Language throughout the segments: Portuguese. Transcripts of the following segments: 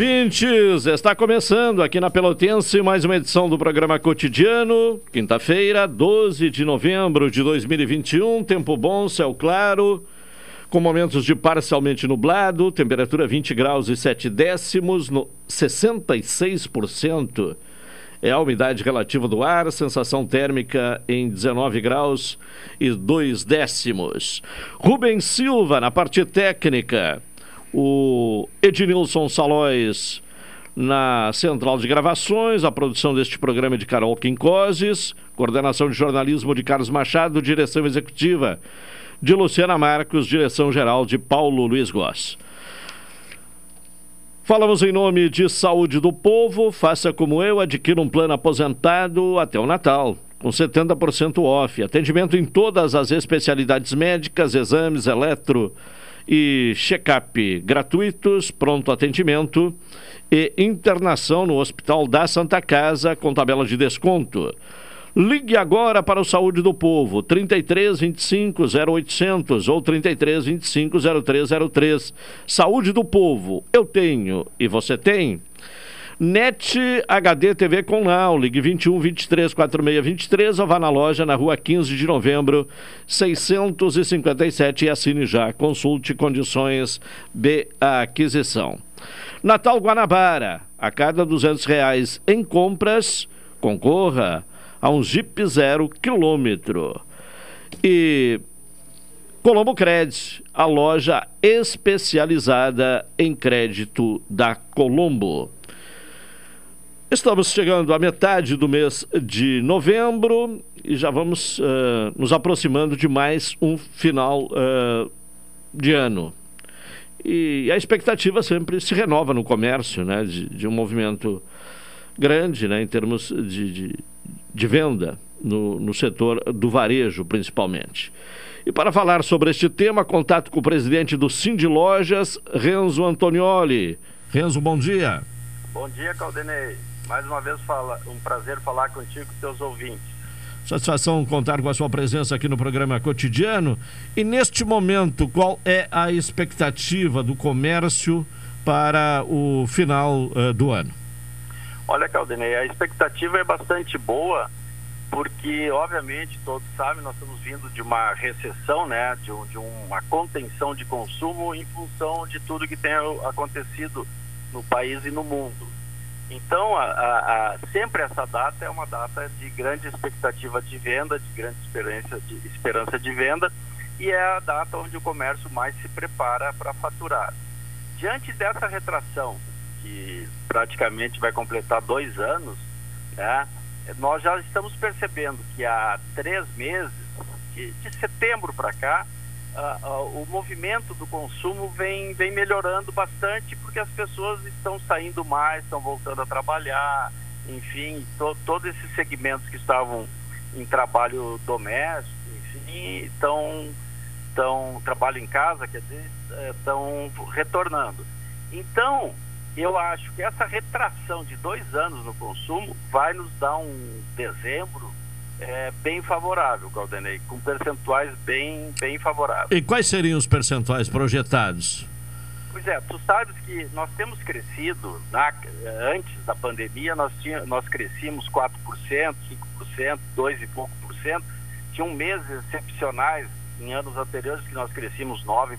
Ouvintes, está começando aqui na Pelotense mais uma edição do programa cotidiano, quinta-feira, 12 de novembro de 2021, tempo bom, céu claro, com momentos de parcialmente nublado, temperatura 20 graus e 7 décimos, no 66% é a umidade relativa do ar, sensação térmica em 19 graus e 2 décimos. Rubens Silva na parte técnica o Ednilson Salóis na central de gravações, a produção deste programa é de Carol Quincoses, coordenação de jornalismo de Carlos Machado, direção executiva de Luciana Marcos, direção geral de Paulo Luiz Goss. Falamos em nome de Saúde do Povo, faça como eu, adquira um plano aposentado até o Natal, com 70% off, atendimento em todas as especialidades médicas, exames, eletro, e check-up gratuitos, pronto atendimento e internação no Hospital da Santa Casa com tabela de desconto. Ligue agora para o Saúde do Povo, 33 25 0800 ou 33 25 0303. Saúde do Povo, eu tenho e você tem. NET HD TV com Now, ligue 21 23 46 23 ou vá na loja na rua 15 de novembro, 657 e assine já. Consulte condições de aquisição. Natal Guanabara, a cada 200 reais em compras, concorra a um Jeep zero quilômetro. E Colombo Cred, a loja especializada em crédito da Colombo. Estamos chegando à metade do mês de novembro e já vamos uh, nos aproximando de mais um final uh, de ano. E a expectativa sempre se renova no comércio, né, de, de um movimento grande né, em termos de, de, de venda no, no setor do varejo, principalmente. E para falar sobre este tema, contato com o presidente do Cindy Lojas, Renzo Antonioli. Renzo, bom dia. Bom dia, Caldenei. Mais uma vez, fala, um prazer falar contigo e teus ouvintes. Satisfação contar com a sua presença aqui no programa cotidiano. E neste momento, qual é a expectativa do comércio para o final uh, do ano? Olha, Caldenei, a expectativa é bastante boa, porque, obviamente, todos sabem, nós estamos vindo de uma recessão, né, de, um, de uma contenção de consumo em função de tudo que tem acontecido no país e no mundo. Então, a, a, a, sempre essa data é uma data de grande expectativa de venda, de grande esperança de, esperança de venda, e é a data onde o comércio mais se prepara para faturar. Diante dessa retração, que praticamente vai completar dois anos, né, nós já estamos percebendo que há três meses, de, de setembro para cá, uh, o movimento do consumo vem, vem melhorando bastante porque as pessoas estão saindo mais, estão voltando a trabalhar, enfim, to, todos esses segmentos que estavam em trabalho doméstico, enfim, estão, estão trabalho em casa, quer dizer, estão retornando. Então, eu acho que essa retração de dois anos no consumo vai nos dar um dezembro é, bem favorável, Caldenei, com percentuais bem, bem favoráveis. E quais seriam os percentuais projetados? Pois é, tu sabes que nós temos crescido, na, antes da pandemia, nós, tinha, nós crescíamos 4%, 5%, 2 e pouco por cento. Tinham meses excepcionais em anos anteriores que nós crescíamos 9%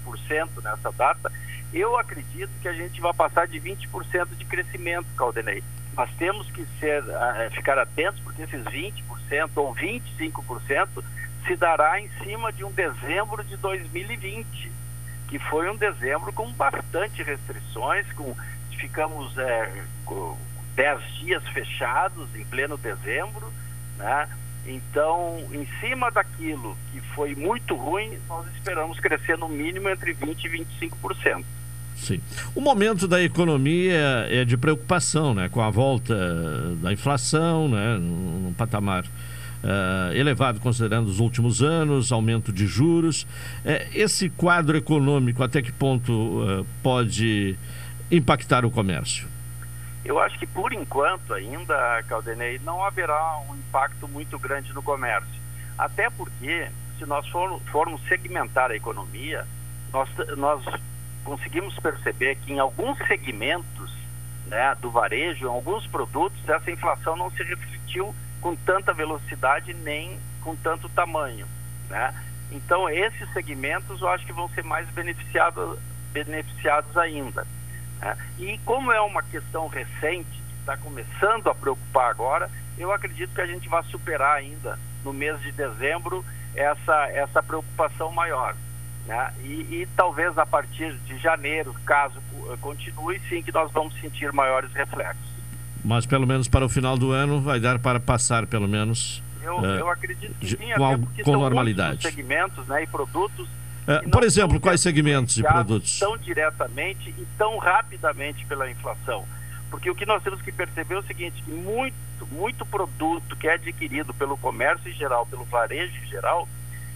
nessa data. Eu acredito que a gente vai passar de 20% de crescimento, Caldenei. Mas temos que ser, uh, ficar atentos, porque esses 20% ou 25% se dará em cima de um dezembro de 2020, que foi um dezembro com bastante restrições, com ficamos é, 10 dias fechados em pleno dezembro, né? Então, em cima daquilo que foi muito ruim, nós esperamos crescer no mínimo entre 20% e 25%. Sim. O momento da economia é de preocupação, né? Com a volta da inflação, né? Num patamar uh, elevado considerando os últimos anos, aumento de juros. É, esse quadro econômico, até que ponto uh, pode impactar o comércio? Eu acho que por enquanto ainda, Caldenei, não haverá um impacto muito grande no comércio. Até porque, se nós formos segmentar a economia, nós, nós conseguimos perceber que em alguns segmentos né, do varejo, em alguns produtos, essa inflação não se refletiu com tanta velocidade nem com tanto tamanho. Né? Então, esses segmentos eu acho que vão ser mais beneficiados, beneficiados ainda. Né? E como é uma questão recente, que está começando a preocupar agora, eu acredito que a gente vai superar ainda no mês de dezembro essa, essa preocupação maior. Né? E, e, talvez a partir de janeiro, caso continue, sim que nós vamos sentir maiores reflexos. Mas pelo menos para o final do ano vai dar para passar pelo menos. Eu, uh, eu acredito que sim, com, com normalidade. segmentos né, e produtos Uh, por exemplo, quais segmentos de produtos? Tão diretamente e tão rapidamente pela inflação. Porque o que nós temos que perceber é o seguinte, muito, muito produto que é adquirido pelo comércio em geral, pelo varejo em geral,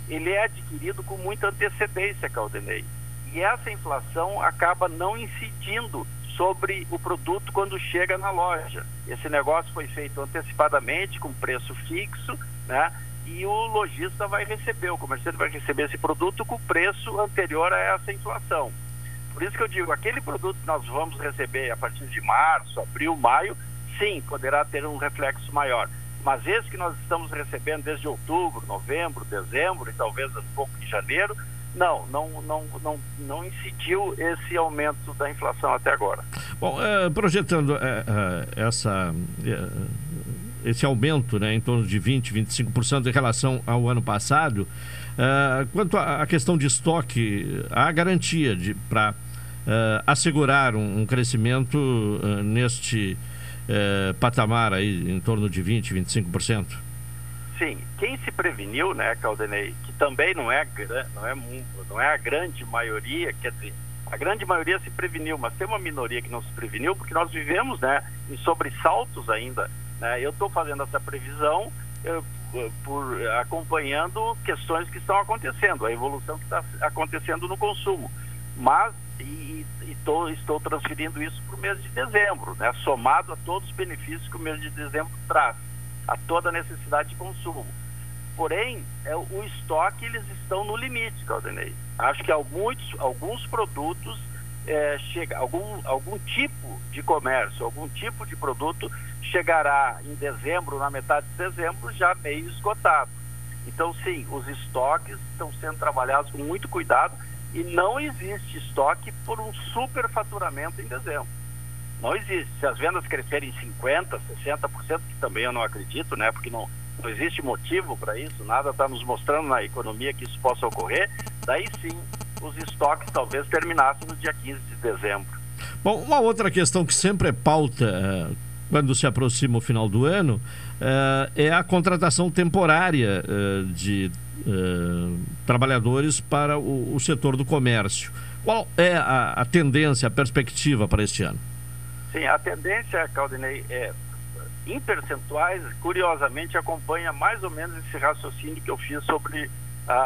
ele é adquirido com muita antecedência, Caldenei. E essa inflação acaba não incidindo sobre o produto quando chega na loja. Esse negócio foi feito antecipadamente, com preço fixo, né? e o lojista vai receber, o comerciante vai receber esse produto com preço anterior a essa inflação. Por isso que eu digo, aquele produto que nós vamos receber a partir de março, abril, maio, sim, poderá ter um reflexo maior. Mas esse que nós estamos recebendo desde outubro, novembro, dezembro e talvez um pouco de janeiro, não, não, não, não, não incidiu esse aumento da inflação até agora. Bom, é, projetando é, é, essa esse aumento né, em torno de 20%, 25% em relação ao ano passado. Quanto à questão de estoque, há garantia para assegurar um, crescimento uh, neste patamar aí em torno de 20%, 25%? Sim, quem se preveniu, né, Caldenei, que também não é, não, é, não é a grande maioria, quer dizer, a grande maioria se preveniu, mas tem uma minoria que não se preveniu, porque nós vivemos né, em sobressaltos ainda né? Eu estou fazendo essa previsão eu, por acompanhando questões que estão acontecendo, a evolução que está acontecendo no consumo. Mas e, e tô, estou transferindo isso para o mês de dezembro, né? somado a todos os benefícios que o mês de dezembro traz, a toda a necessidade de consumo. Porém, é, o estoque eles estão no limite, Caldenei. Acho que alguns, alguns produtos é, chega, algum, algum tipo de comércio, algum tipo de produto chegará em dezembro, na metade de dezembro, já meio esgotado. Então, sim, os estoques estão sendo trabalhados com muito cuidado e não existe estoque por um superfaturamento em dezembro. Não existe. Se as vendas crescerem 50%, 60%, que também eu não acredito, né? Porque não, não existe motivo para isso, nada está nos mostrando na economia que isso possa ocorrer, daí sim os estoques talvez terminassem no dia 15 de dezembro. Bom, uma outra questão que sempre é pauta eh, quando se aproxima o final do ano eh, é a contratação temporária eh, de trabalhadores para o, o, setor do comércio. Qual é a, a, tendência, a perspectiva para este ano? Sim, a tendência, Caldinei, é em percentuais, curiosamente, acompanha mais ou menos esse raciocínio que eu fiz sobre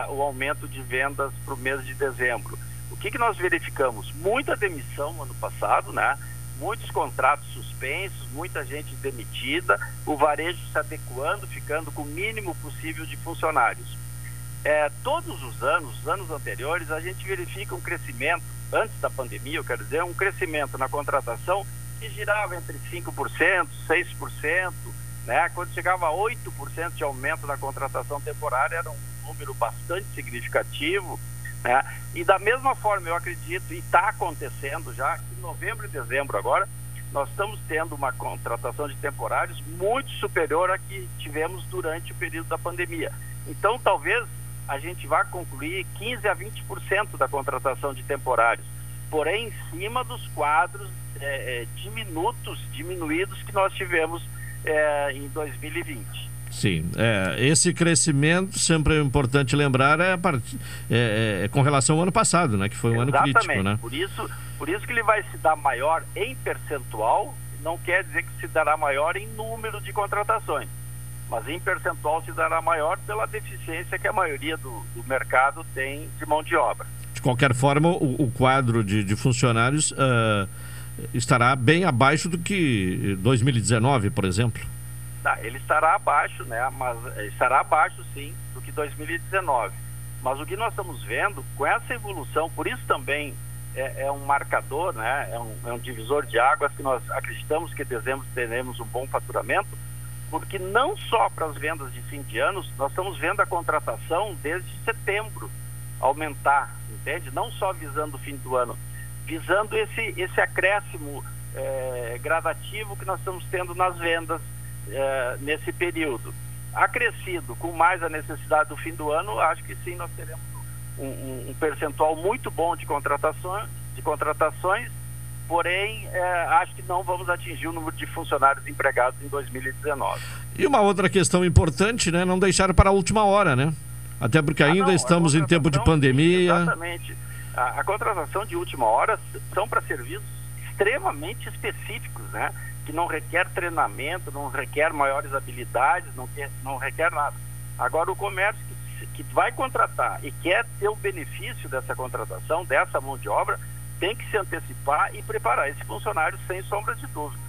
o aumento de vendas para o mês de dezembro. O que, que nós verificamos? Muita demissão no ano passado, né? muitos contratos suspensos, muita gente demitida, o varejo se adequando, ficando com o mínimo possível de funcionários. É, todos os anos, os anos anteriores, a gente verifica um crescimento, antes da pandemia, eu quero dizer, um crescimento na contratação que girava entre 5%, 6%, né? quando chegava a 8% de aumento na contratação temporária, era um número bastante significativo, Né? E da mesma forma, eu acredito, e está acontecendo já, que em novembro e dezembro agora, nós estamos tendo uma contratação de temporários muito superior à que tivemos durante o período da pandemia. Então, talvez a gente vá concluir 15 a 20% da contratação de temporários, porém em cima dos quadros é, é, diminutos, diminuídos que nós tivemos é, em 2020. Sim, é, esse crescimento, sempre é importante lembrar, é, part... é, é, com relação ao ano passado, né? Que foi um Exatamente. ano crítico, né? Por isso, por isso que ele vai se dar maior em percentual, não quer dizer que se dará maior em número de contratações, mas em percentual se dará maior pela deficiência que a maioria do, do mercado tem de mão de obra. De qualquer forma, o, o quadro de, de funcionários uh, estará bem abaixo do que 2019, por exemplo. Tá, ele estará abaixo, né? Mas eh, estará abaixo sim do que 2019. Mas o que nós estamos vendo com essa evolução, por isso também é, é um marcador, né? É um, é um, divisor de águas que nós acreditamos que dezembro teremos um bom faturamento, porque não só para as vendas de fim de ano, nós estamos vendo a contratação desde setembro aumentar, entende? Não só visando o fim do ano, visando esse, esse acréscimo é, gradativo que nós estamos tendo nas vendas é, nesse período. Acrescido com mais a necessidade do fim do ano, acho que sim, nós teremos um, um, um percentual muito bom de contratações, de contratações porém, é, acho que não vamos atingir o número de funcionários empregados em 2019. E uma outra questão importante, né? Não deixar para a última hora, né? Até porque ah, ainda não, estamos em tempo de pandemia. Exatamente. A, a contratação de última hora são para serviços extremamente específicos, né? que não requer treinamento, não requer maiores habilidades, não, quer, não requer nada. Agora, o comércio que, que vai contratar e quer ter o benefício dessa contratação, dessa mão de obra, tem que se antecipar e preparar esse funcionário sem sombra de dúvida.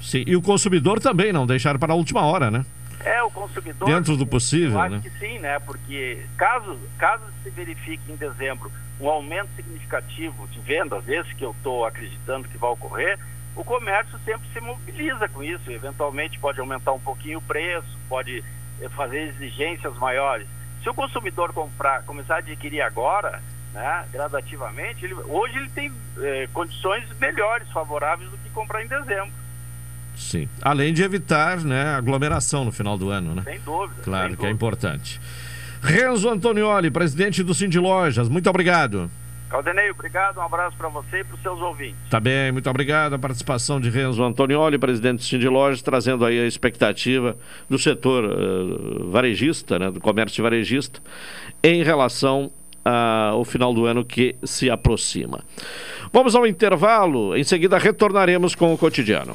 Sim, e o consumidor também, não deixar para a última hora, né? É, o consumidor. Dentro do possível, eu acho né? que sim, né? Porque caso, caso se verifique em dezembro um aumento significativo de vendas, esse que eu estou acreditando que vai ocorrer, o comércio sempre se mobiliza com isso. Eventualmente pode aumentar um pouquinho o preço, pode eh, fazer exigências maiores. Se o consumidor comprar, começar a adquirir agora, né, gradativamente, ele, hoje ele tem eh, condições melhores, favoráveis do que comprar em dezembro. Sim. Além de evitar né, aglomeração no final do ano, né? Sem dúvida. Claro sem que é dúvida. é importante. Renzo Antonioli, presidente do Cindy Lojas, muito obrigado. Caldenei, obrigado, um abraço para você e para os seus ouvintes. Tá bem, muito obrigado. A participação de Renzo Antonioli, presidente do Cindy Lojas, trazendo aí a expectativa do setor uh, varejista, né, do comércio varejista, em relação ao final do ano que se aproxima. Vamos ao intervalo, em seguida retornaremos com o cotidiano.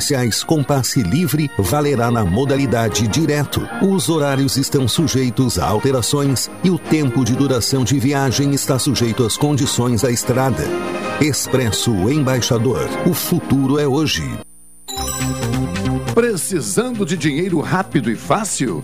especiais com passe livre valerá na modalidade direto. Os horários estão sujeitos a alterações e o tempo de duração de viagem está sujeito às condições da estrada. Expresso Embaixador. O futuro é hoje. Precisando de dinheiro rápido e fácil?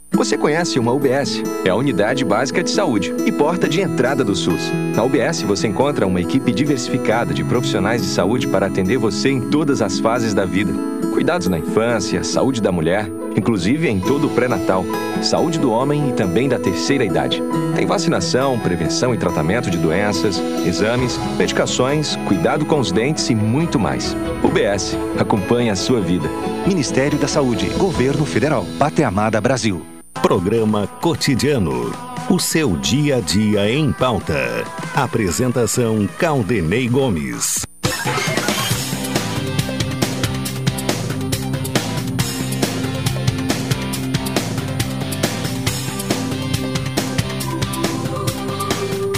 Você conhece uma UBS? É a Unidade Básica de Saúde e porta de entrada do SUS. Na UBS você encontra uma equipe diversificada de profissionais de saúde para atender você em todas as fases da vida. Cuidados na infância, saúde da mulher, inclusive em todo o pré-natal, saúde do homem e também da terceira idade. Tem vacinação, prevenção e tratamento de doenças, exames, medicações, cuidado com os dentes e muito mais. UBS, acompanha a sua vida. Ministério da Saúde, Governo Federal, Pátria Amada Brasil. Programa Cotidiano. O seu dia a dia em pauta. Apresentação Caldenei Gomes.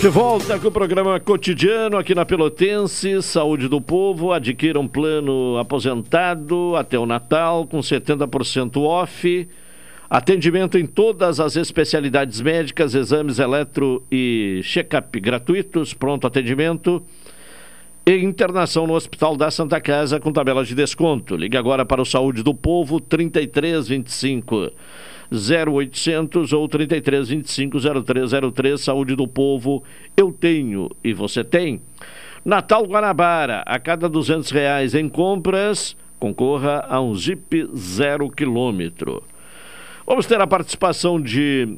De volta com o programa cotidiano aqui na Pelotense, Saúde do Povo, adquira um plano aposentado até o Natal com 70% off, atendimento em todas as especialidades médicas, exames eletro e check-up gratuitos, pronto atendimento e internação no Hospital da Santa Casa com tabela de desconto. Ligue agora para o Saúde do Povo 3325 0800 ou 33 25 0303. Saúde do povo, eu tenho e você tem. Natal Guanabara, a cada 200 reais em compras, concorra a um Jeep zero quilômetro. Vamos ter a participação de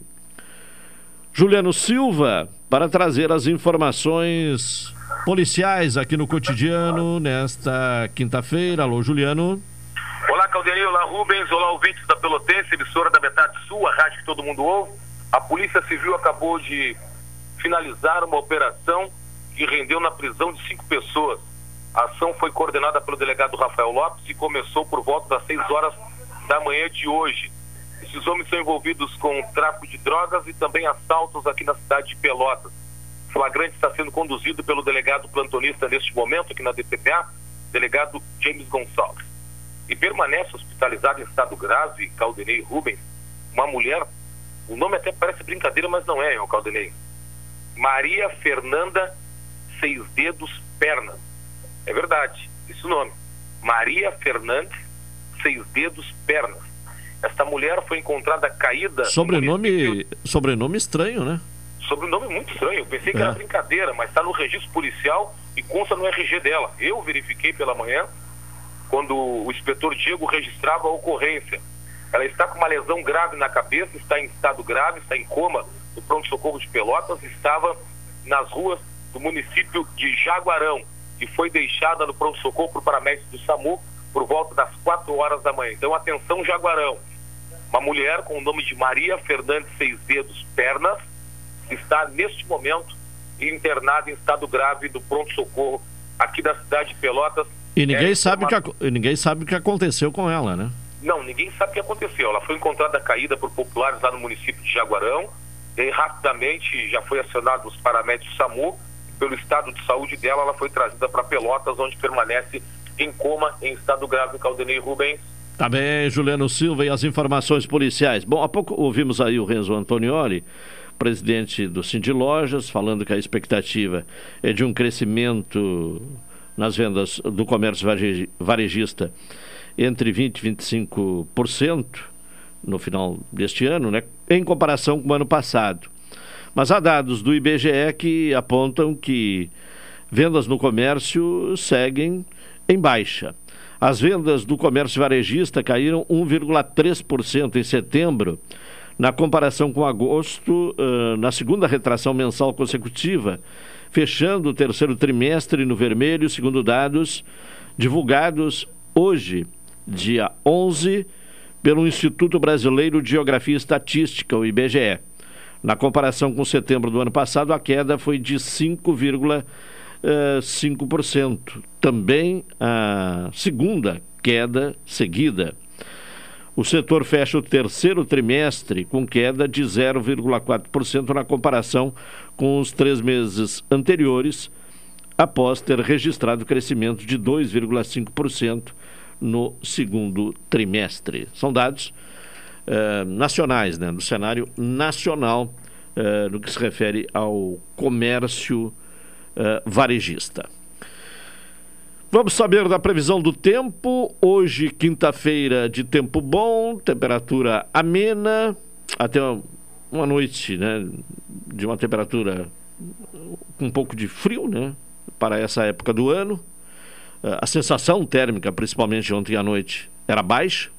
Juliano Silva para trazer as informações policiais aqui no cotidiano nesta quinta-feira. Alô, Juliano. Olá, Caldenei, olá, Rubens, olá, ouvintes da Pelotense, emissora da Metade Sul, a rádio que todo mundo ouve. A Polícia Civil acabou de finalizar uma operação que rendeu na prisão de cinco pessoas. A ação foi coordenada pelo delegado Rafael Lopes e começou por volta das 6 horas da manhã de hoje. Esses homens são envolvidos com tráfico de drogas e também assaltos aqui na cidade de Pelotas. O flagrante está sendo conduzido pelo delegado plantonista neste momento aqui na DPPA, delegado James Gonçalves e permanece hospitalizado em estado grave, Caldenei Rubens, uma mulher, o nome até parece brincadeira, mas não é, o Caldenei. Maria Fernanda Seis Dedos Pernas. É verdade, esse nome. Maria Fernandes Seis Dedos Pernas. Esta mulher foi encontrada caída. Sobrenome, sobrenome estranho, né? Sobrenome muito estranho. Eu pensei que é. era brincadeira, mas está no registro policial e consta no RG dela. Eu verifiquei pela manhã quando o inspetor Diego registrava a ocorrência. Ela está com uma lesão grave na cabeça, está em estado grave, está em coma no pronto-socorro de Pelotas, estava nas ruas do município de Jaguarão, que foi deixada no pronto-socorro por paramédicos do SAMU por volta das 4 horas da manhã. Então, atenção, Jaguarão. Uma mulher com o nome de Maria Fernandes Seis Dedos Pernas está, neste momento, internada em estado grave do pronto-socorro aqui da cidade de Pelotas. E ninguém, é, sabe uma... que, ninguém sabe o que aconteceu com ela, né? Não, ninguém sabe o que aconteceu. Ela foi encontrada caída por populares lá no município de Jaguarão. E rapidamente já foi acionado os paramédicos SAMU. Pelo estado de saúde dela, ela foi trazida para Pelotas, onde permanece em coma, em estado grave, Caldenei Rubens. Tá bem, Juliano Silva e as informações policiais. Bom, há pouco ouvimos aí o Renzo Antonioli, presidente do Cindy Lojas, falando que a expectativa é de um crescimento nas vendas do comércio varejista entre 20% e 25% no final deste ano, né, em comparação com o ano passado. Mas há dados do IBGE que apontam que vendas no comércio seguem em baixa. As vendas do comércio varejista caíram 1,3% em setembro, na comparação com agosto, uh, na segunda retração mensal consecutiva, fechando o terceiro trimestre no vermelho, segundo dados divulgados hoje, dia 11, pelo Instituto Brasileiro de Geografia e Estatística, o IBGE. Na comparação com setembro do ano passado, a queda foi de 5,5%. Uh, Também a segunda queda seguida. O setor fecha o terceiro trimestre com queda de 0,4% na comparação com os três meses anteriores, após ter registrado crescimento de 2,5% no segundo trimestre. São dados eh, nacionais, né, do cenário nacional eh, no que se refere ao comércio eh, varejista. Vamos saber da previsão do tempo. Hoje, quinta-feira, de tempo bom, temperatura amena, até uma noite, né, de uma temperatura com um pouco de frio, né, para essa época do ano. Eh, a sensação térmica, principalmente ontem à noite, era baixa.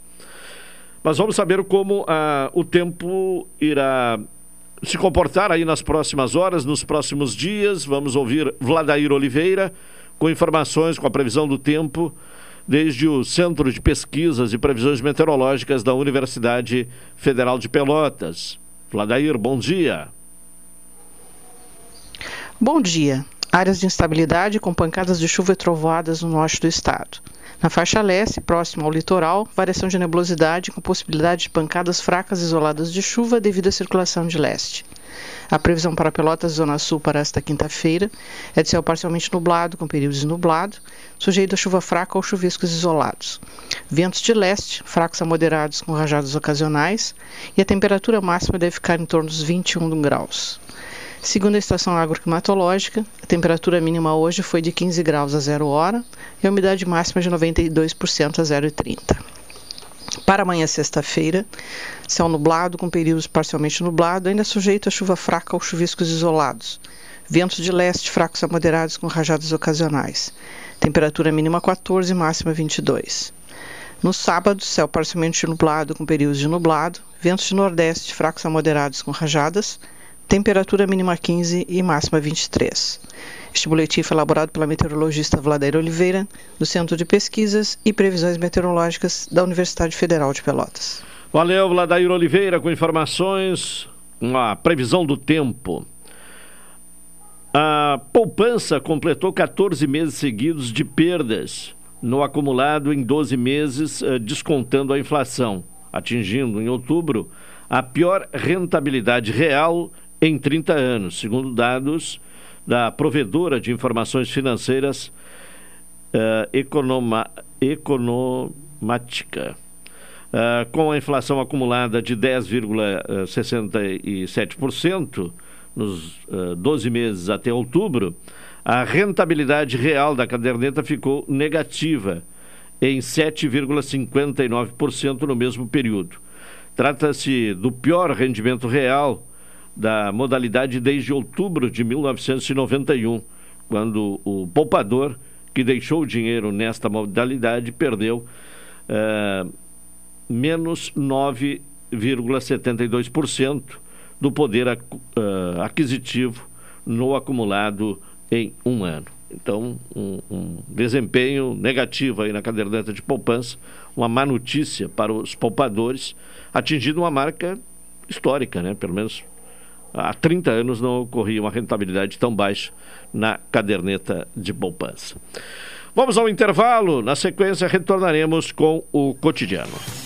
Mas vamos saber como uh, o tempo irá se comportar aí nas próximas horas, nos próximos dias. Vamos ouvir Vladair Oliveira com informações, com a previsão do tempo, desde o Centro de Pesquisas e Previsões Meteorológicas da Universidade Federal de Pelotas. Vladair, bom dia. Bom dia. Áreas de instabilidade com pancadas de chuva e trovoadas no norte do estado. Na faixa leste, próximo ao litoral, variação de nebulosidade com possibilidade de pancadas fracas isoladas de chuva devido à circulação de leste. A previsão para Pelotas Zona Sul para esta quinta-feira é de céu parcialmente nublado, com períodos de nublado, sujeito a chuva fraca ou chuviscos isolados. Ventos de leste, fracos a moderados com rajadas ocasionais, e a temperatura máxima deve ficar em torno dos 21 graus. Segundo a estação agroclimatológica, a temperatura mínima hoje foi de 15 graus a zero hora e a umidade máxima de 92% a 0,30. Para amanhã, sexta-feira, céu nublado com períodos parcialmente nublado, ainda sujeito a chuva fraca ou chuviscos isolados. Ventos de leste fracos a moderados com rajadas ocasionais. Temperatura mínima 14, máxima 22. No sábado, céu parcialmente nublado com períodos de nublado, ventos de nordeste fracos a moderados com rajadas, temperatura mínima 15 e máxima 23. Este boletim foi elaborado pela meteorologista Vladeira Oliveira, do Centro de Pesquisas e Previsões Meteorológicas da Universidade Federal de Pelotas. Valeu, Vladair Oliveira, com informações, uma previsão do tempo. A poupança completou 14 meses seguidos de perdas no acumulado em 12 meses, eh, descontando a inflação, atingindo em outubro a pior rentabilidade real em 30 anos, segundo dados da provedora de informações financeiras uh, economa, Economática. Uh, com a inflação acumulada de 10,67% nos uh, 12 meses até outubro, a rentabilidade real da caderneta ficou negativa em 7,59% no mesmo período. Trata-se do pior rendimento real da modalidade desde outubro de 1991, quando o poupador que deixou o dinheiro nesta modalidade perdeu uh, menos 9,72% do poder uh, aquisitivo no acumulado em um ano. Então, um, um, desempenho negativo aí na caderneta de poupança, uma má notícia para os poupadores, atingindo uma marca histórica, né? Pelo menos há 30 anos não ocorria uma rentabilidade tão baixa na caderneta de poupança. Vamos ao intervalo, na sequência retornaremos com o cotidiano.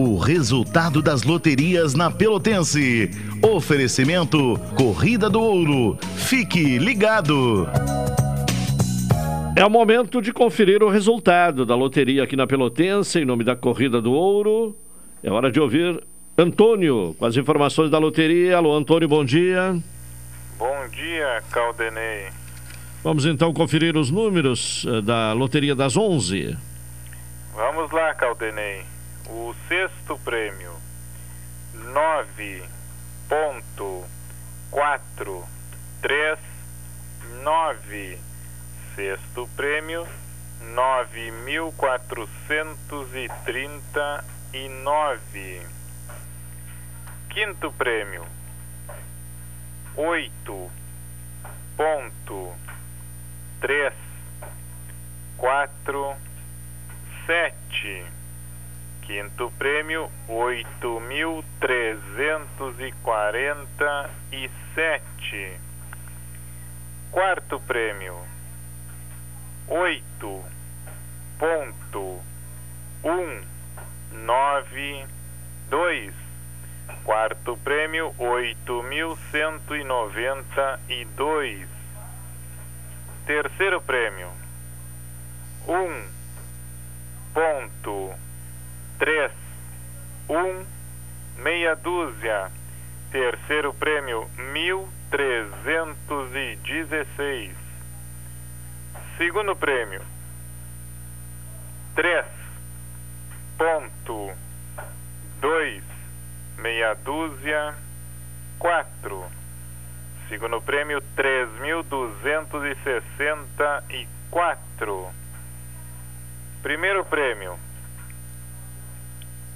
O resultado das loterias na Pelotense. Oferecimento Corrida do Ouro. Fique ligado. É o momento de conferir o resultado da loteria aqui na Pelotense, em nome da Corrida do Ouro. É hora de ouvir Antônio com as informações da loteria. Alô, Antônio, bom dia. Bom dia, Caldenei. Vamos então conferir os números eh, da loteria das 11. Vamos lá, Caldenei. O sexto prêmio, nove ponto quatro três nove. Sexto prêmio, nove mil quatrocentos e trinta e nove. Quinto prêmio, oito ponto três quatro sete. Quinto prêmio, oito mil trezentos e quarenta e sete. Quarto prêmio, oito ponto um nove dois. Quarto prêmio, oito mil cento e noventa e dois. Terceiro prêmio, um ponto três, um, meia dúzia. Terceiro prêmio, mil trezentos e dezesseis. Segundo prêmio, três, ponto, dois, meia dúzia, quatro. Segundo prêmio, três mil duzentos e sessenta e quatro. Primeiro prêmio,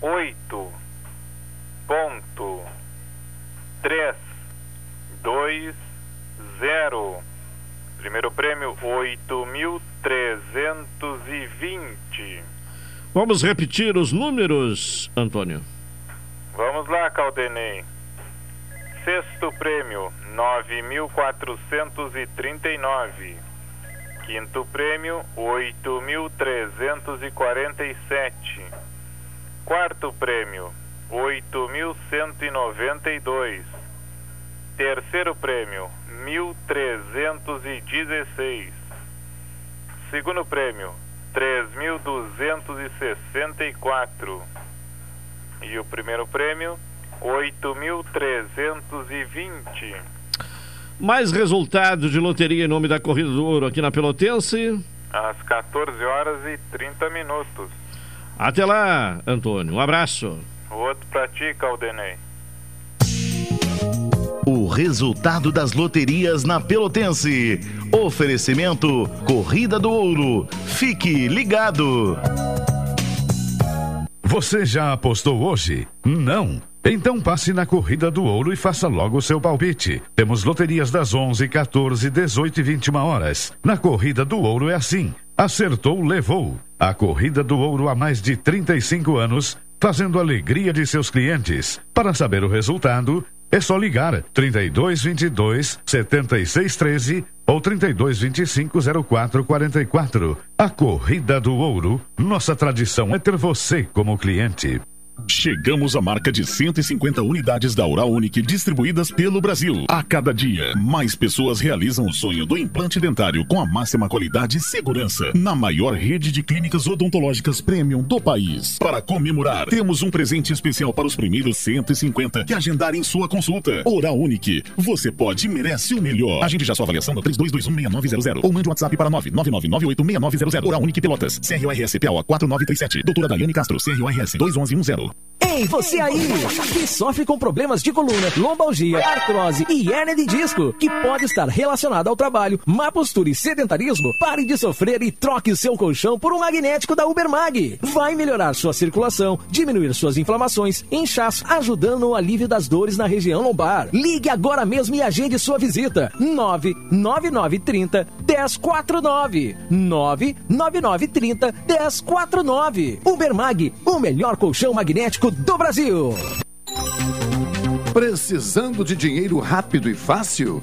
oito ponto três dois zero. Primeiro prêmio oito mil trezentos e vinte. Vamos repetir os números, Antônio. Vamos lá, Caldenei. Sexto prêmio nove mil quatrocentos e trinta e nove. Quinto prêmio oito mil trezentos e quarenta e sete. Quarto prêmio, 8.192. Terceiro prêmio, 1.316. Segundo prêmio, 3.264. E o primeiro prêmio, 8.320. Mais resultados de loteria em nome da Corrida do Ouro aqui na Pelotense. Às 14 horas e 30 minutos. Até lá, Antônio. Um abraço. Outro pra ti, Caldenei. O resultado das loterias na Pelotense. Oferecimento Corrida do Ouro. Fique ligado. Você já apostou hoje? Não. Então passe na Corrida do Ouro e faça logo o seu palpite. Temos loterias das 11, 14, 18 e 21 horas. Na Corrida do Ouro é assim. Acertou, levou. A Corrida do Ouro há mais de 35 anos, fazendo alegria de seus clientes. Para saber o resultado, é só ligar 32 22 76 13 ou 32 25 04 44. A Corrida do Ouro, nossa tradição é ter você como cliente. Chegamos à marca de 150 unidades da Oral Unique distribuídas pelo Brasil. A cada dia, mais pessoas realizam o sonho do implante dentário com a máxima qualidade e segurança na maior rede de clínicas odontológicas premium do país. Para comemorar, temos um presente especial para os primeiros 150 que agendarem sua consulta. Oral Unique, você pode e merece o melhor. Agende já sua avaliação no 32216900 ou mande um WhatsApp para 999986900. Oral Unique Pelotas, CRORS PAO 4937. Doutora Daiane Castro, CRORS 2110. Ei, você aí que sofre com problemas de coluna, lombalgia, artrose e hernia de disco, que pode estar relacionado ao trabalho, má postura e sedentarismo, pare de sofrer e troque seu colchão por um magnético da Ubermag. Vai melhorar sua circulação, diminuir suas inflamações, inchaço, ajudando no alívio das dores na região lombar. Ligue agora mesmo e agende sua visita. 99930 1049. 99930 1049. Ubermag, o melhor colchão magnético do Brasil. Precisando de dinheiro rápido e fácil?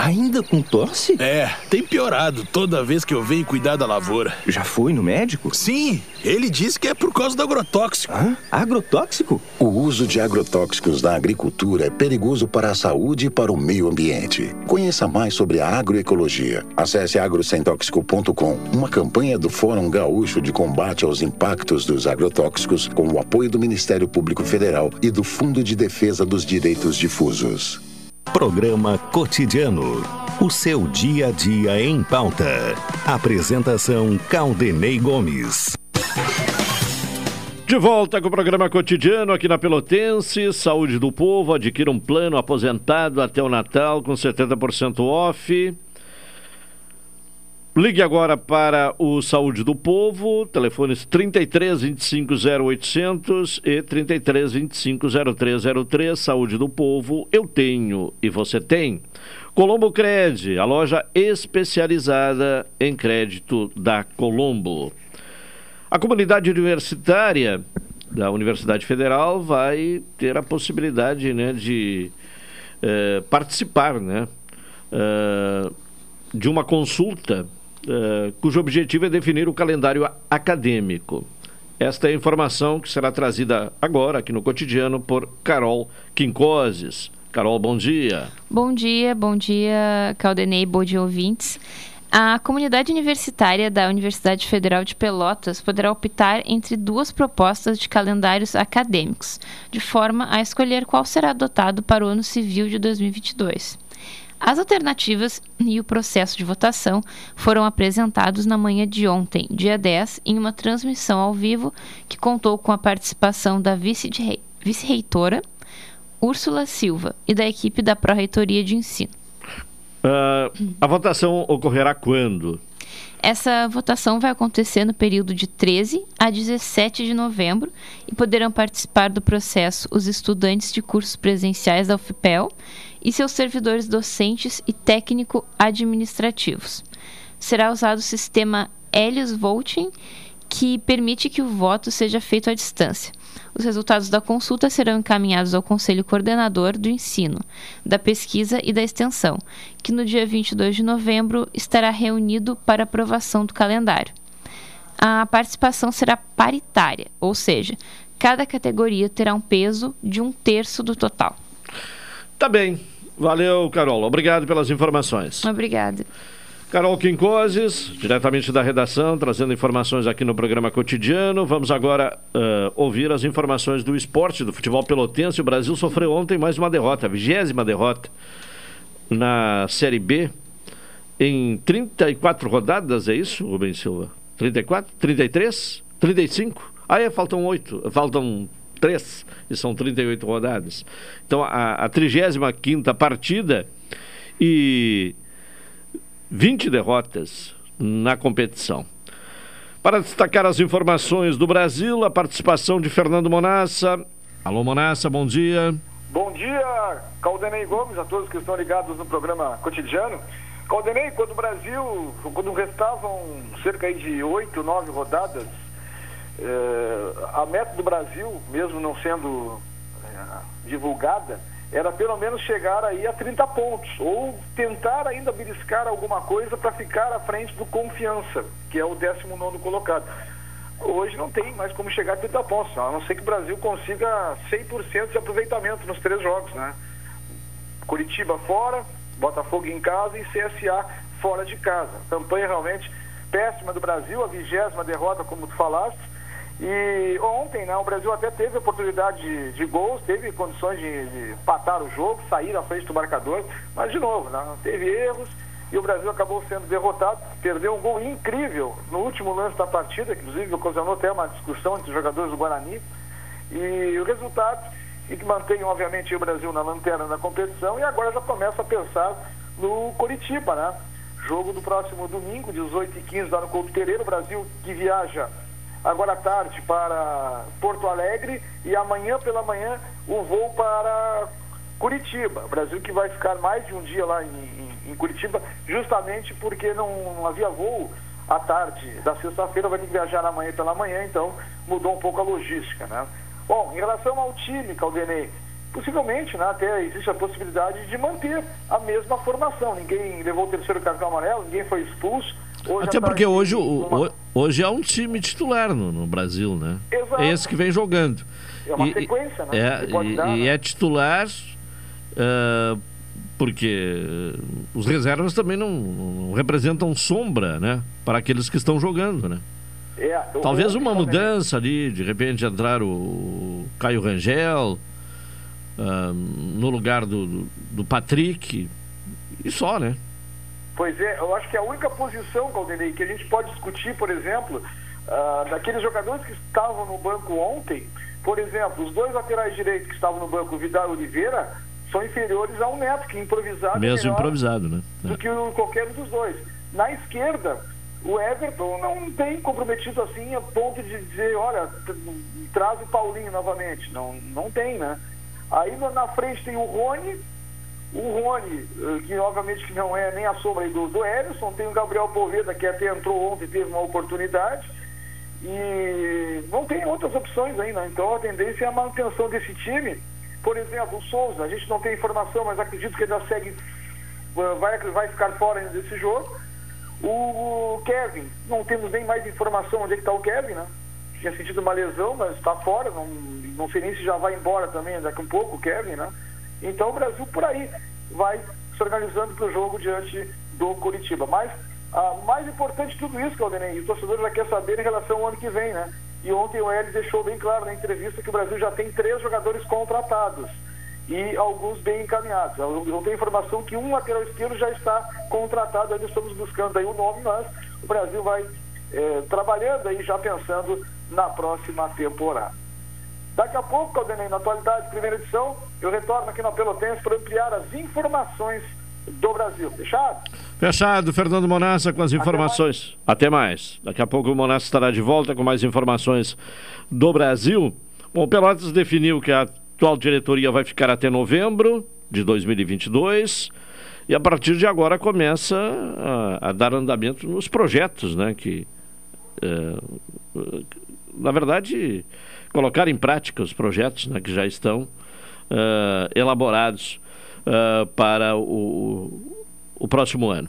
Ainda com tosse? É, tem piorado toda vez que eu venho cuidar da lavoura. Já foi no médico? Sim, ele disse que é por causa do agrotóxico. Hã? Agrotóxico? O uso de agrotóxicos na agricultura é perigoso para a saúde e para o meio ambiente. Conheça mais sobre a agroecologia. Acesse agrosemtóxico.com, uma campanha do Fórum Gaúcho de Combate aos Impactos dos Agrotóxicos, com o apoio do Ministério Público Federal e do Fundo de Defesa dos Direitos Difusos. Programa Cotidiano. O seu dia a dia em pauta. Apresentação Caldenei Gomes. De volta com o programa cotidiano aqui na Pelotense. Saúde do povo. Adquira um plano aposentado até o Natal com 70% off. Ligue agora para o Saúde do Povo, telefones 33 25 0800 e 33 25 0303. Saúde do Povo, eu tenho e você tem. Colombo Cred, a loja especializada em crédito da Colombo. A comunidade universitária da Universidade Federal vai ter a possibilidade né, de eh, participar né, eh, de uma consulta Uh, cujo objetivo é definir o calendário acadêmico. Esta é a informação que será trazida agora aqui no cotidiano por Carol Quincoses. Carol, bom dia. Bom dia, bom dia, Caldenei, bom dia, ouvintes. A comunidade universitária da Universidade Federal de Pelotas poderá optar entre duas propostas de calendários acadêmicos, de forma a escolher qual será adotado para o ano civil de 2022. As alternativas e o processo de votação foram apresentados na manhã de ontem, dia 10, em uma transmissão ao vivo que contou com a participação da vice-reitora Úrsula Silva e da equipe da Pró-Reitoria de Ensino. Uh, a votação ocorrerá quando? Essa votação vai acontecer no período de 13 a 17 de novembro e poderão participar do processo os estudantes de cursos presenciais da UFPEL e seus servidores docentes e técnico-administrativos. Será usado o sistema Helios Voting, que permite que o voto seja feito à distância. Os resultados da consulta serão encaminhados ao Conselho Coordenador do Ensino, da Pesquisa e da Extensão, que no dia 22 de novembro estará reunido para aprovação do calendário. A participação será paritária, ou seja, cada categoria terá um peso de um terço do total. Tá bem. Valeu, Carol. Obrigado pelas informações. Obrigada. Carol Quincoses, diretamente da redação, trazendo informações aqui no programa cotidiano. Vamos agora uh, ouvir as informações do esporte, do futebol pelotense. O Brasil sofreu ontem mais uma derrota, a vigésima derrota na Série B, em 34 rodadas, é isso, Rubem Silva? 34? 33? 35? Ah, é, faltam oito, faltam três, e são 38 rodadas. Então, a, a 35 partida e 20 derrotas na competição. Para destacar as informações do Brasil, a participação de Fernando Monassa. Alô, Monassa, bom dia. Bom dia, Caldenei Gomes, a todos que estão ligados no programa cotidiano. Caldenei, quando o Brasil, quando restavam cerca de oito, nove rodadas, eh, a meta do Brasil, mesmo não sendo eh, divulgada, era pelo menos chegar aí a 30 pontos, ou tentar ainda beliscar alguma coisa para ficar à frente do Confiança, que é o 19 colocado. Hoje não tem mais como chegar a 30 pontos, a não ser que o Brasil consiga 100% de aproveitamento nos três jogos, né? Curitiba fora, Botafogo em casa e CSA fora de casa. Campanha realmente péssima do Brasil, a vigésima derrota, como tu falaste, e ontem, né, o Brasil até teve oportunidade de, de gols, teve condições de, de patar o jogo, sair à frente do marcador, mas de novo, né, teve erros e o Brasil acabou sendo derrotado, perdeu um gol incrível no último lance da partida, que inclusive ocasionou até uma discussão entre os jogadores do Guarani. E o resultado, e que mantém obviamente o Brasil na lanterna da competição, e agora já começa a pensar no Coritiba, né? Jogo do próximo domingo, 18h15, lá no Couto Pereira, o Brasil que viaja agora à tarde para Porto Alegre e amanhã pela manhã o voo para Curitiba. O Brasil que vai ficar mais de um dia lá em, em, Curitiba, justamente porque não, não, havia voo à tarde da sexta-feira, vai viajar amanhã pela manhã, então mudou um pouco a logística, né? Bom, em relação ao time, Caldenei, possivelmente, né, até existe a possibilidade de manter a mesma formação. Ninguém levou o terceiro cartão amarelo, ninguém foi expulso. Hoje Até porque hoje, uma... hoje é um time titular no, no Brasil, né? Exato. É esse que vem jogando. É uma e, sequência, né? É, e, dar, e né? é titular uh, porque os reservas também não, não, representam sombra, né? Para aqueles que estão jogando, né? É, Talvez uma mudança ali, de repente entrar o Caio Rangel uh, no lugar do, do, do Patrick e só, né? Pois é, eu acho que a única posição, Caldenei, que a gente pode discutir, por exemplo, uh, daqueles jogadores que estavam no banco ontem, por exemplo, os dois laterais direitos que estavam no banco, Vidal e Oliveira, são inferiores ao Neto, que improvisado Mesmo improvisado, né? Do que o, qualquer um dos dois. Na esquerda, o Everton não tem comprometido assim a ponto de dizer, olha, traz o Paulinho novamente. Não, não tem, né? Aí na frente tem o Rony, o Rony, eh, que obviamente que não é nem a sombra do, do Ellison, tem o Gabriel Poveda, que até entrou ontem teve uma oportunidade, e não tem outras opções ainda. Então a tendência é a manutenção desse time. Por exemplo, o Souza, a gente não tem informação, mas acredito que ele já segue, eh, vai, vai ficar fora desse jogo. O Kevin, não temos nem mais informação onde é está o Kevin, né? tinha sentido uma lesão, mas está fora, não, não sei nem se já vai embora também daqui a um pouco, o Kevin, né? Então o Brasil por aí vai se organizando para o jogo diante do Curitiba. Mas ah, mais importante tudo isso, Caldenei, o torcedor já quer saber em relação ao ano que vem, né? E ontem o Hélio deixou bem claro na entrevista que o Brasil já tem três jogadores contratados e alguns bem encaminhados. Eu, tenho informação que um lateral esquerdo já está contratado, ainda estamos buscando aí o nome, mas o Brasil vai eh, trabalhando aí já pensando na próxima temporada. Daqui a pouco, Caldenei, na atualidade, primeira edição, eu retorno aqui na Pelotense para ampliar as informações do Brasil. Fechado? Fechado, Fernando Monassa com as informações. Até mais. Até mais. Daqui a pouco o Monassa estará de volta com mais informações do Brasil. Bom, o Pelotas definiu que a atual diretoria vai ficar até novembro de 2022 e a partir de agora começa a, a dar andamento nos projetos, né? Que, é, na verdade, colocar em prática os projetos né, que já estão uh, elaborados uh, para o, o próximo ano.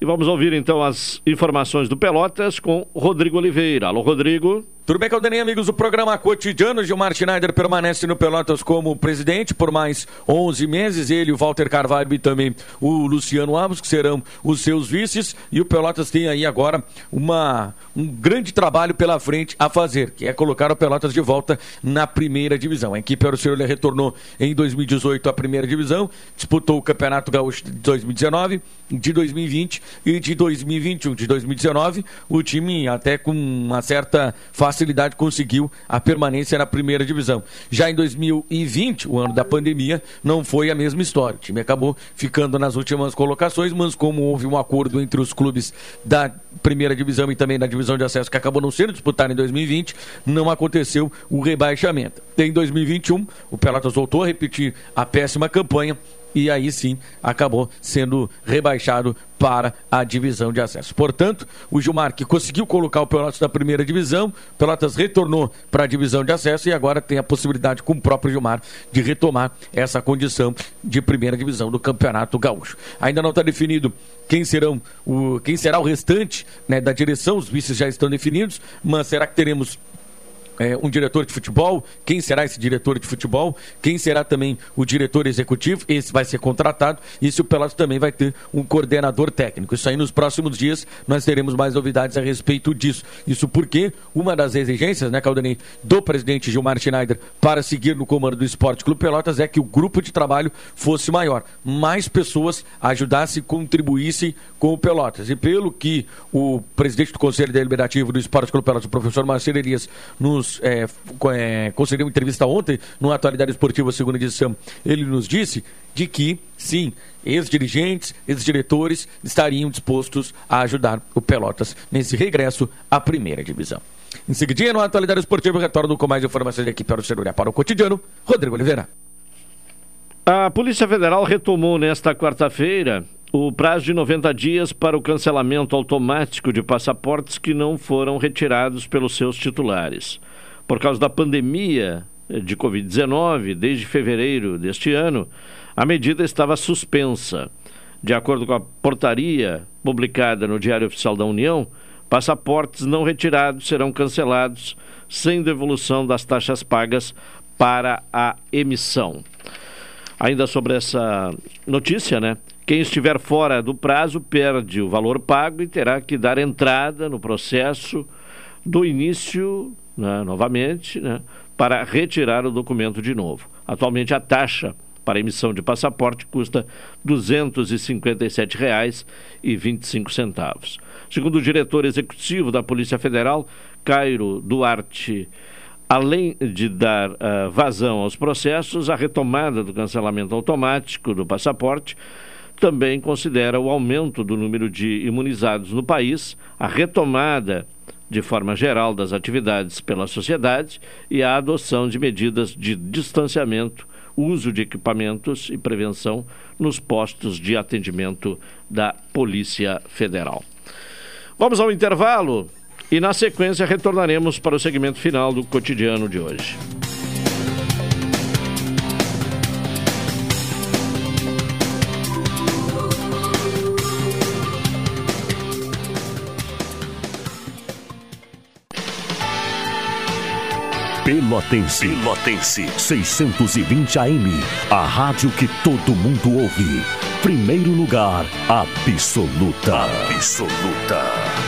E vamos ouvir então as informações do Pelotas com Rodrigo Oliveira. Alô, Rodrigo. Tudo bem, Caldenei, amigos do programa cotidiano. Gilmar Schneider permanece no Pelotas como presidente por mais 11 meses. Ele, o Walter Carvalho e também o Luciano Alves, que serão os seus vices. E o Pelotas tem aí agora uma, um grande trabalho pela frente a fazer, que é colocar o Pelotas de volta na primeira divisão. A equipe Aurocirolha retornou em 2018 à primeira divisão, disputou o Campeonato Gaúcho de 2019, de 2020 e de 2021. De 2019, o time até com uma certa facilidade facilidade conseguiu a permanência na primeira divisão. Já em 2020, o ano da pandemia, não foi a mesma história. O time acabou ficando nas últimas colocações, mas como houve um acordo entre os clubes da primeira divisão e também da divisão de acesso que acabou não sendo disputado em 2020, não aconteceu o rebaixamento. Em 2021, o Pelotas voltou a repetir a péssima campanha e aí sim acabou sendo rebaixado para a divisão de acesso. Portanto, o Gilmar que conseguiu colocar o Pelotas na primeira divisão, Pelotas retornou para a divisão de acesso e agora tem a possibilidade com o próprio Gilmar de retomar essa condição de primeira divisão do Campeonato Gaúcho. Ainda não está definido quem serão o quem será o restante né, da direção, os vices já estão definidos, mas será que teremos é, um diretor de futebol, quem será esse diretor de futebol, quem será também o diretor executivo, esse vai ser contratado, e se o Pelotas também vai ter um coordenador técnico. Isso aí nos próximos dias nós teremos mais novidades a respeito disso. Isso porque uma das exigências, né, Caldanei, do presidente Gilmar Schneider para seguir no comando do Esporte Clube Pelotas é que o grupo de trabalho fosse maior, mais pessoas ajudassem, contribuíssem com o Pelotas. E pelo que o presidente do Conselho Deliberativo do Esporte Clube Pelotas, o professor Marcelo Elias, nos nos é, é, concedeu uma entrevista ontem no Atualidade Esportiva, segunda edição, ele nos disse de que, sim, ex-dirigentes, ex-diretores estariam dispostos a ajudar o Pelotas nesse regresso à primeira divisão. Em seguida, no Atualidade Esportiva, retorno com mais informações aqui para o celular para o cotidiano, Rodrigo Oliveira. A Polícia Federal retomou nesta quarta-feira o prazo de 90 dias para o cancelamento automático de passaportes que não foram retirados pelos seus titulares. Por causa da pandemia de Covid-19, desde fevereiro deste ano, a medida estava suspensa. De acordo com a portaria publicada no Diário Oficial da União, passaportes não retirados serão cancelados sem devolução das taxas pagas para a emissão. Ainda sobre essa notícia, né? Quem estiver fora do prazo perde o valor pago e terá que dar entrada no processo do início né, novamente, né, para retirar o documento de novo. Atualmente, a taxa para emissão de passaporte custa R$ 257,25. Segundo o diretor executivo da Polícia Federal, Cairo Duarte, além de dar uh, vazão aos processos, a retomada do cancelamento automático do passaporte também considera o aumento do número de imunizados no país, a retomada de forma geral, das atividades pela sociedade e a adoção de medidas de distanciamento, uso de equipamentos e prevenção nos postos de atendimento da Polícia Federal. Vamos ao intervalo e, na sequência, retornaremos para o segmento final do cotidiano de hoje. Pelotense. Pelotense. 620 AM. A rádio que todo mundo ouve. Primeiro lugar, absoluta. Absoluta.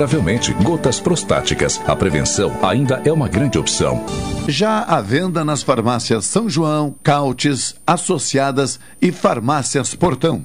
consideravelmente gotas prostáticas. A prevenção ainda é uma grande opção. Já à venda nas farmácias São João, Cautes, Associadas e Farmácias Portão.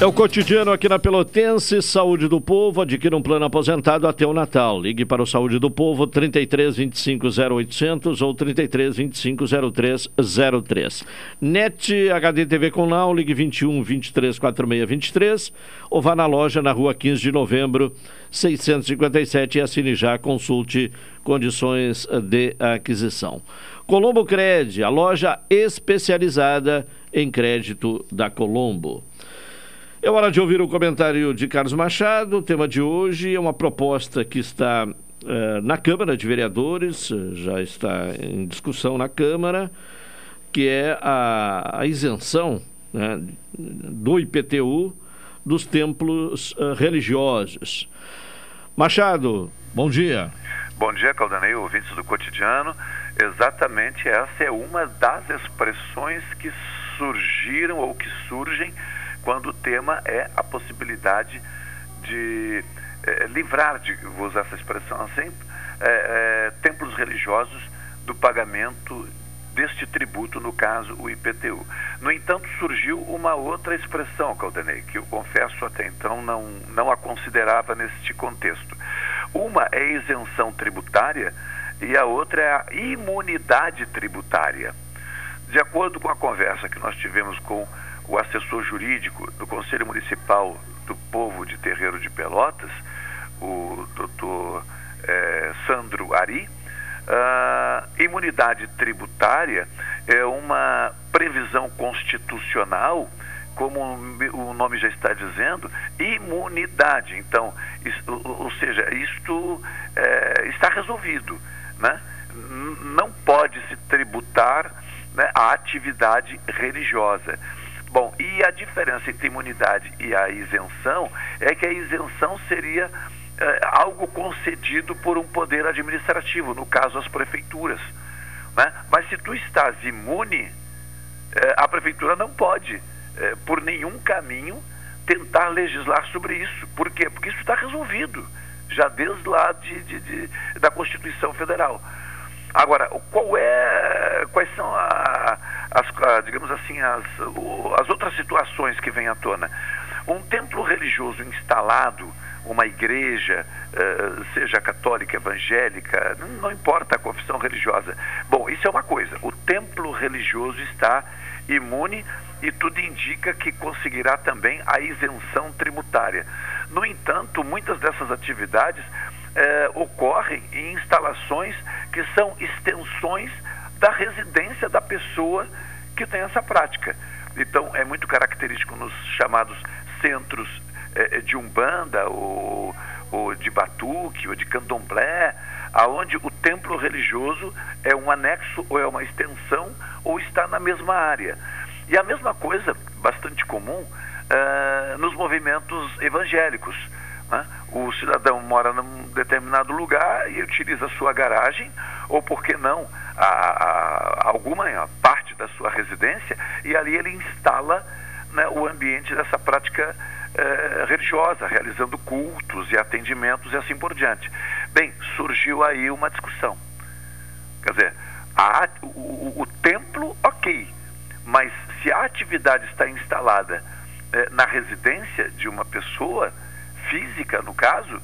É o cotidiano aqui na Pelotense, Saúde do Povo, adquira um plano aposentado até o Natal. Ligue para o Saúde do Povo 33 25 0800 ou 33 25 0303. NET HD TV com Now, ligue 21 23 46 23 ou vá na loja na rua 15 de novembro 657 e assine já, consulte condições de aquisição. Colombo Cred, a loja especializada em crédito da Colombo. É hora de ouvir o comentário de Carlos Machado. O tema de hoje é uma proposta que está uh, na Câmara de Vereadores, já está em discussão na Câmara, que é a, a isenção né, do IPTU dos templos uh, religiosos. Machado, bom dia. Bom dia, Caldanei, ouvintes do cotidiano. Exatamente essa é uma das expressões que surgiram ou que surgem quando o tema é a possibilidade de é, livrar, de, vou usar essa expressão assim, é, é, templos religiosos do pagamento deste tributo, no caso o IPTU. No entanto, surgiu uma outra expressão, Caldenei, que eu confesso até então não, não a considerava neste contexto. Uma é isenção tributária e a outra é a imunidade tributária. De acordo com a conversa que nós tivemos com o assessor jurídico do Conselho Municipal do Povo de Terreiro de Pelotas, o doutor eh, Sandro Ari, a imunidade tributária é uma previsão constitucional como o nome já está dizendo, imunidade. Então, isso, ou seja, isto é, está resolvido. Né? Não pode se tributar né, a atividade religiosa. Bom, e a diferença entre imunidade e a isenção é que a isenção seria é, algo concedido por um poder administrativo, no caso as prefeituras. Né? Mas se tu estás imune, é, a prefeitura não pode, é, por nenhum caminho, tentar legislar sobre isso. Por quê? Porque isso está resolvido, já desde lá de, de, de, da Constituição Federal. Agora, qual é, quais são a, as, a, digamos assim, as, as outras situações que vêm à tona? Um templo religioso instalado, uma igreja, uh, seja católica, evangélica, não, importa a confissão religiosa. Bom, isso é uma coisa. O templo religioso está imune e tudo indica que conseguirá também a isenção tributária. No entanto, muitas dessas atividades eh, ocorrem em instalações que são extensões da residência da pessoa que tem essa prática. Então, é muito característico nos chamados centros eh, de umbanda ou, ou de batuque ou de candomblé, aonde o templo religioso é um anexo ou é uma extensão ou está na mesma área. E a mesma coisa, bastante comum, uh, nos movimentos evangélicos. Né? O cidadão mora num determinado lugar e utiliza a sua garagem, ou por que não, a, a, alguma parte da sua residência, e ali ele instala né, o ambiente dessa prática eh, religiosa, realizando cultos e atendimentos e assim por diante. Bem, surgiu aí uma discussão. Quer dizer, a, o, o, templo, ok, mas se a atividade está instalada eh, na residência de uma pessoa física, no caso,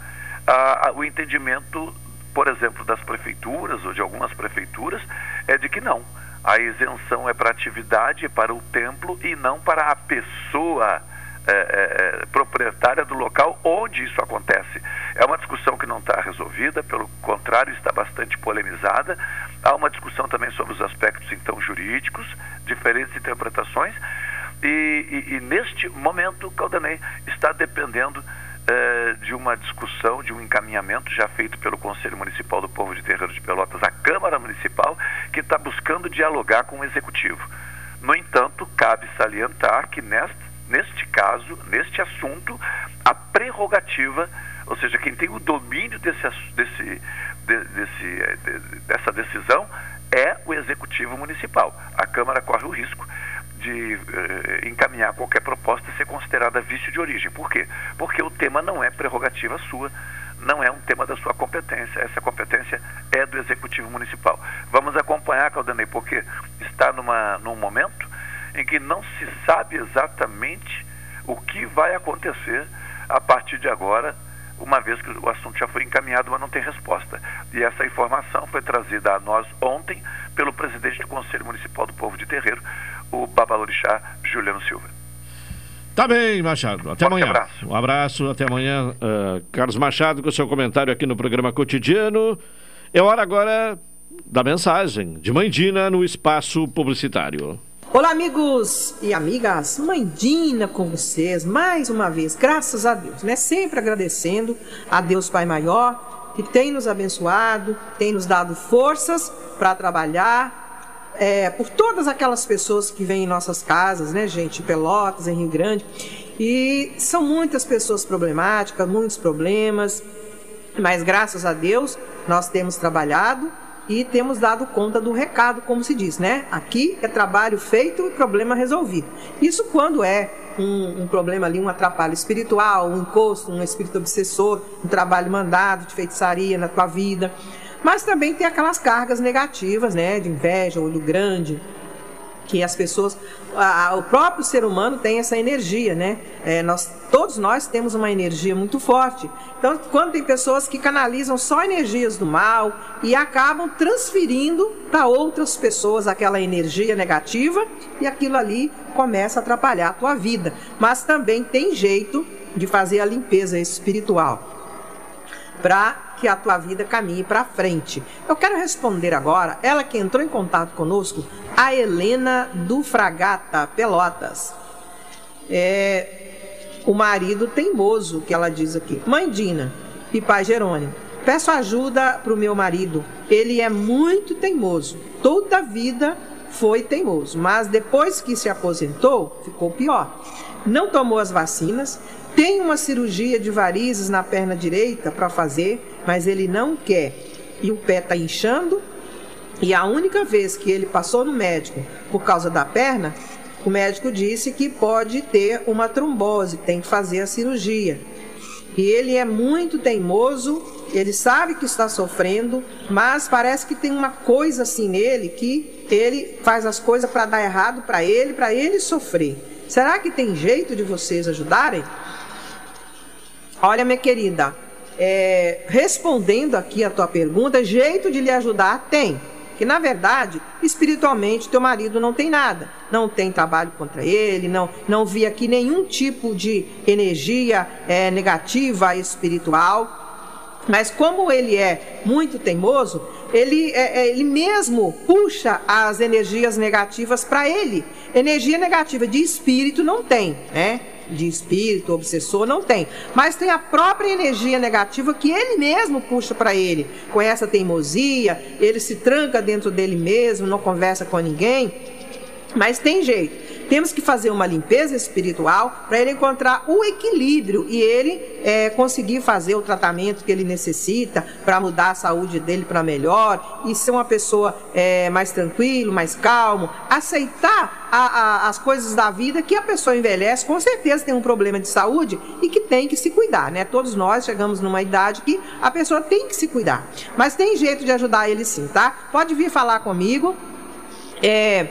a, a, o entendimento, por exemplo, das prefeituras ou de algumas prefeituras é de que não. A isenção é para a atividade, para o templo e não para a pessoa é, é, é, proprietária do local onde isso acontece. É uma discussão que não está resolvida, pelo contrário, está bastante polemizada. Há uma discussão também sobre os aspectos, então, jurídicos, diferentes interpretações. E, e, e neste momento, Caldanei está dependendo é, de uma discussão, de um encaminhamento já feito pelo Conselho Municipal do Povo de Terreiro de Pelotas, a Câmara Municipal, que está buscando dialogar com o Executivo. No entanto, cabe salientar que nesta neste caso, neste assunto, a prerrogativa, ou seja, quem tem o domínio desse, desse, de, desse, de, dessa decisão é o Executivo Municipal. A Câmara corre o risco de eh, encaminhar qualquer proposta ser considerada vício de origem. Por quê? Porque o tema não é prerrogativa sua, não é um tema da sua competência. Essa competência é do Executivo Municipal. Vamos acompanhar, Caldanei, porque está numa, num momento em que não se sabe exatamente o que vai acontecer a partir de agora, uma vez que o assunto já foi encaminhado, mas não tem resposta. E essa informação foi trazida a nós ontem pelo presidente do Conselho Municipal do Povo de Terreiro, o Babalorixá Juliano Silva. Tá bem, Machado. Até Forte amanhã. abraço. Um abraço, até amanhã. Uh, Carlos Machado, com o seu comentário aqui no programa cotidiano. É hora agora da mensagem de Mandina no espaço publicitário. Olá, amigos e amigas. Mãe Dina com vocês mais uma vez, graças a Deus, né? Sempre agradecendo a Deus Pai Maior, que tem nos abençoado, tem nos dado forças para trabalhar, é, por todas aquelas pessoas que vêm em nossas casas, né, gente? Pelotas, em Rio Grande. E são muitas pessoas problemáticas, muitos problemas, mas graças a Deus nós temos trabalhado e temos dado conta do recado, como se diz, né? Aqui é trabalho feito e problema resolvido. Isso quando é um, um, problema ali, um atrapalho espiritual, um encosto, um espírito obsessor, um trabalho mandado de feitiçaria na tua vida. Mas também tem aquelas cargas negativas, né? De inveja, olho grande, que as pessoas, a, o próprio ser humano tem essa energia, né? É, nós, todos nós temos uma energia muito forte. Então, quando tem pessoas que canalizam só energias do mal e acabam transferindo para outras pessoas aquela energia negativa e aquilo ali começa a atrapalhar a tua vida. Mas também tem jeito de fazer a limpeza espiritual para que a tua vida caminhe para frente. Eu quero responder agora, ela que entrou em contato conosco, a Helena do Fragata Pelotas. é o marido teimoso, que ela diz aqui. Mãe Dina e pai Jerônimo, peço ajuda para o meu marido. Ele é muito teimoso. Toda a vida foi teimoso, mas depois que se aposentou, ficou pior. Não tomou as vacinas, tem uma cirurgia de varizes na perna direita para fazer, mas ele não quer. E o pé está inchando. E a única vez que ele passou no médico por causa da perna, o médico disse que pode ter uma trombose, tem que fazer a cirurgia. E ele é muito teimoso, ele sabe que está sofrendo, mas parece que tem uma coisa assim nele que ele faz as coisas para dar errado para ele, para ele sofrer. Será que tem jeito de vocês ajudarem? Olha, minha querida, é, respondendo aqui a tua pergunta, jeito de lhe ajudar tem. Que na verdade, espiritualmente, teu marido não tem nada. Não tem trabalho contra ele, não, não vi aqui nenhum tipo de energia é, negativa espiritual. Mas como ele é muito teimoso, ele, é, é ele mesmo puxa as energias negativas para ele. Energia negativa de espírito não tem, né? De espírito obsessor, não tem. Mas tem a própria energia negativa que ele mesmo puxa para ele. Com essa teimosia, ele se tranca dentro dele mesmo, não conversa com ninguém. Mas tem jeito. Temos que fazer uma limpeza espiritual para ele encontrar o equilíbrio e ele é, conseguir fazer o tratamento que ele necessita para mudar a saúde dele para melhor e ser uma pessoa é, mais tranquilo, mais calmo, aceitar a, a, as coisas da vida que a pessoa envelhece, com certeza tem um problema de saúde e que tem que se cuidar, né? Todos nós chegamos numa idade que a pessoa tem que se cuidar. Mas tem jeito de ajudar ele sim, tá? Pode vir falar comigo. É,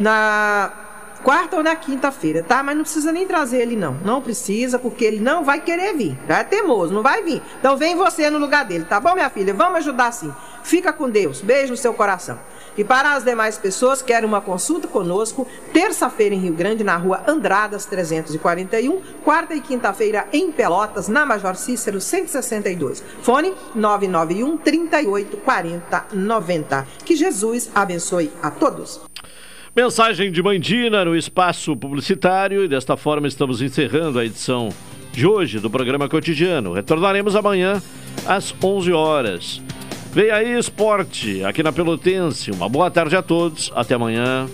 na quarta ou na quinta-feira, tá? Mas não precisa nem trazer ele, não. Não precisa, porque ele não vai querer vir. É teimoso, não vai vir. Então vem você no lugar dele, tá bom, minha filha? Vamos ajudar sim. Fica com Deus. Beijo no seu coração. E para as demais pessoas que querem uma consulta conosco, terça-feira em Rio Grande, na rua Andradas 341, quarta e quinta-feira em Pelotas, na Major Cícero 162. Fone 991 38 40 90. Que Jesus abençoe a todos. Mensagem de Mandina no espaço publicitário e desta forma estamos encerrando a edição de hoje do programa cotidiano. Retornaremos amanhã às 11 horas. Vem aí esporte aqui na Pelotense. Uma boa tarde a todos. Até amanhã.